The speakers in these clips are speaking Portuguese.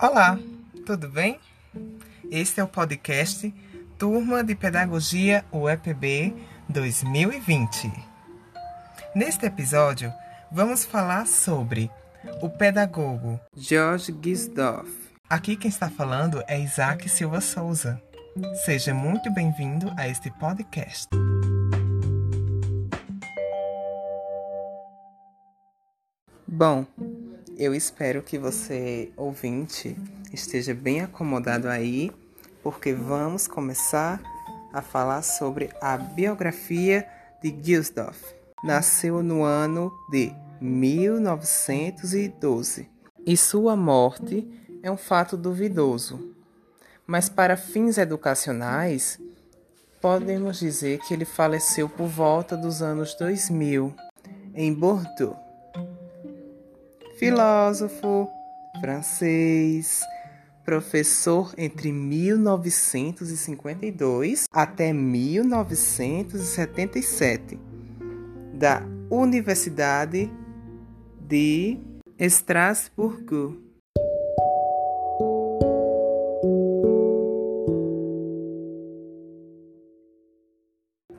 Olá, tudo bem? Este é o podcast Turma de Pedagogia UEPB 2020. Neste episódio, vamos falar sobre o pedagogo George Gisdorf. Aqui quem está falando é Isaac Silva Souza. Seja muito bem-vindo a este podcast. Bom, eu espero que você, ouvinte, esteja bem acomodado aí, porque vamos começar a falar sobre a biografia de Gilsdorf. Nasceu no ano de 1912 e sua morte é um fato duvidoso. Mas para fins educacionais, podemos dizer que ele faleceu por volta dos anos 2000 em Bordeaux filósofo francês, professor entre 1952 até 1977 da Universidade de Estrasburgo.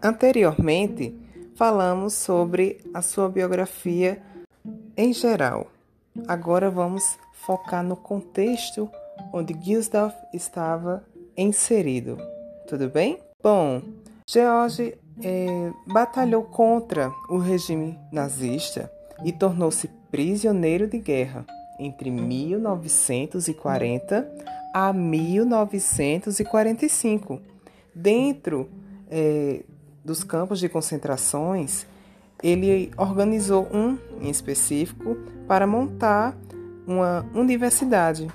Anteriormente, falamos sobre a sua biografia em geral. Agora vamos focar no contexto onde Gilsdorf estava inserido. Tudo bem? Bom, George eh, batalhou contra o regime nazista e tornou-se prisioneiro de guerra entre 1940 a 1945. Dentro eh, dos campos de concentrações, ele organizou um em específico para montar uma universidade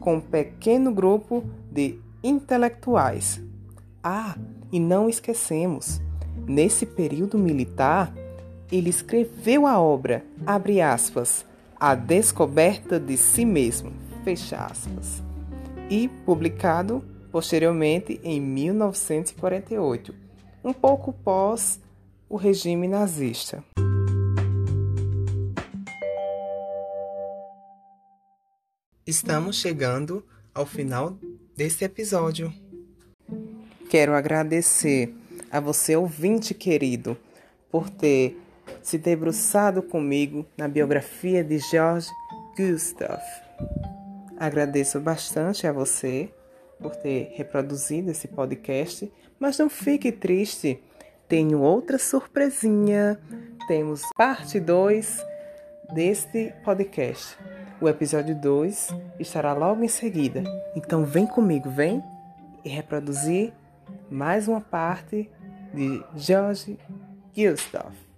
com um pequeno grupo de intelectuais. Ah, e não esquecemos, nesse período militar, ele escreveu a obra, abre aspas, A Descoberta de Si Mesmo, fecha aspas, e publicado posteriormente em 1948, um pouco pós o regime nazista. Estamos chegando ao final deste episódio. Quero agradecer a você, ouvinte querido, por ter se debruçado comigo na biografia de George Gustav. Agradeço bastante a você por ter reproduzido esse podcast, mas não fique triste tenho outra surpresinha. Temos parte 2 deste podcast. O episódio 2 estará logo em seguida. Então vem comigo, vem e reproduzir mais uma parte de George Gustav.